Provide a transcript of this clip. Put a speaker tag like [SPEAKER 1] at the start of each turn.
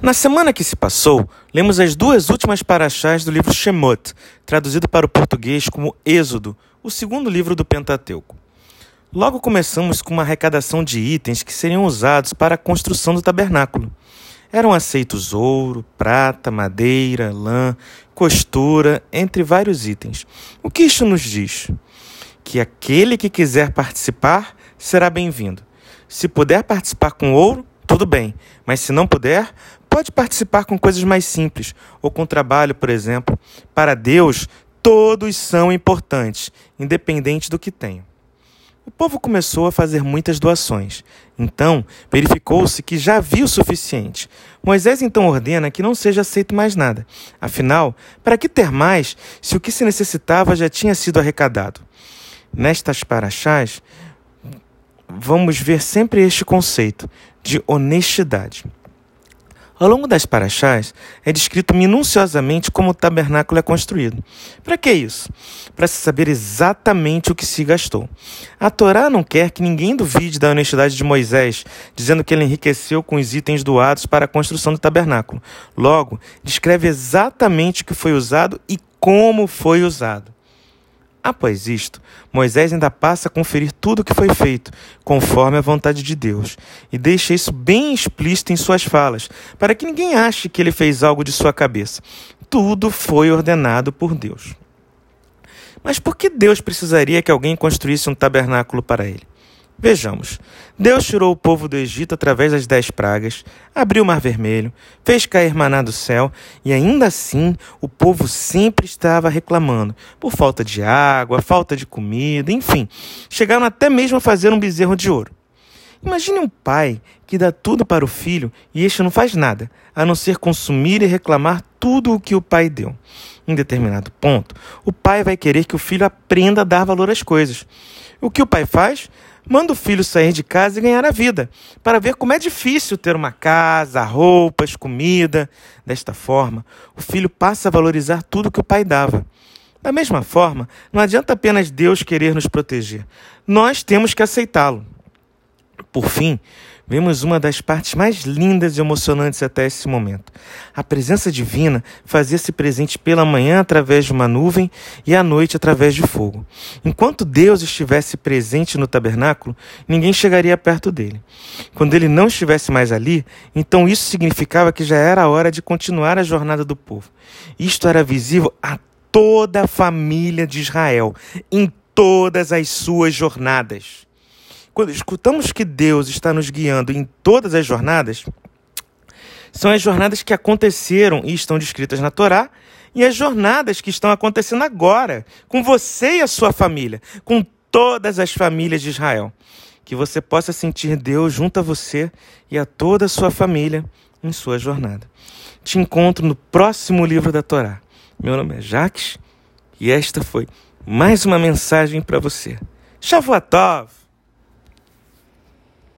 [SPEAKER 1] Na semana que se passou, lemos as duas últimas paraxás do livro Shemot, traduzido para o português como Êxodo, o segundo livro do Pentateuco. Logo começamos com uma arrecadação de itens que seriam usados para a construção do tabernáculo. Eram aceitos ouro, prata, madeira, lã, costura, entre vários itens. O que isto nos diz? Que aquele que quiser participar será bem-vindo. Se puder participar com ouro, tudo bem, mas se não puder, pode participar com coisas mais simples ou com trabalho, por exemplo. Para Deus, todos são importantes, independente do que tenham. O povo começou a fazer muitas doações. Então, verificou-se que já havia o suficiente. Moisés então ordena que não seja aceito mais nada. Afinal, para que ter mais se o que se necessitava já tinha sido arrecadado? Nestas paraxás, vamos ver sempre este conceito de honestidade. Ao longo das paraxás, é descrito minuciosamente como o tabernáculo é construído. Para que isso? Para se saber exatamente o que se gastou. A Torá não quer que ninguém duvide da honestidade de Moisés, dizendo que ele enriqueceu com os itens doados para a construção do tabernáculo. Logo, descreve exatamente o que foi usado e como foi usado. Após isto, Moisés ainda passa a conferir tudo o que foi feito, conforme a vontade de Deus, e deixa isso bem explícito em suas falas, para que ninguém ache que ele fez algo de sua cabeça. Tudo foi ordenado por Deus. Mas por que Deus precisaria que alguém construísse um tabernáculo para ele? Vejamos. Deus tirou o povo do Egito através das dez pragas, abriu o mar vermelho, fez cair maná do céu, e ainda assim o povo sempre estava reclamando por falta de água, falta de comida, enfim. Chegaram até mesmo a fazer um bezerro de ouro. Imagine um pai que dá tudo para o filho e este não faz nada, a não ser consumir e reclamar tudo o que o pai deu. Em determinado ponto, o pai vai querer que o filho aprenda a dar valor às coisas. O que o pai faz? Manda o filho sair de casa e ganhar a vida, para ver como é difícil ter uma casa, roupas, comida. Desta forma, o filho passa a valorizar tudo que o pai dava. Da mesma forma, não adianta apenas Deus querer nos proteger, nós temos que aceitá-lo. Por fim, vemos uma das partes mais lindas e emocionantes até esse momento. A presença divina fazia-se presente pela manhã através de uma nuvem e à noite através de fogo. Enquanto Deus estivesse presente no tabernáculo, ninguém chegaria perto dele. Quando ele não estivesse mais ali, então isso significava que já era a hora de continuar a jornada do povo. Isto era visível a toda a família de Israel, em todas as suas jornadas. Quando escutamos que Deus está nos guiando em todas as jornadas, são as jornadas que aconteceram e estão descritas na Torá e as jornadas que estão acontecendo agora, com você e a sua família, com todas as famílias de Israel. Que você possa sentir Deus junto a você e a toda a sua família em sua jornada. Te encontro no próximo livro da Torá. Meu nome é Jacques e esta foi mais uma mensagem para você. Shavuot Tov!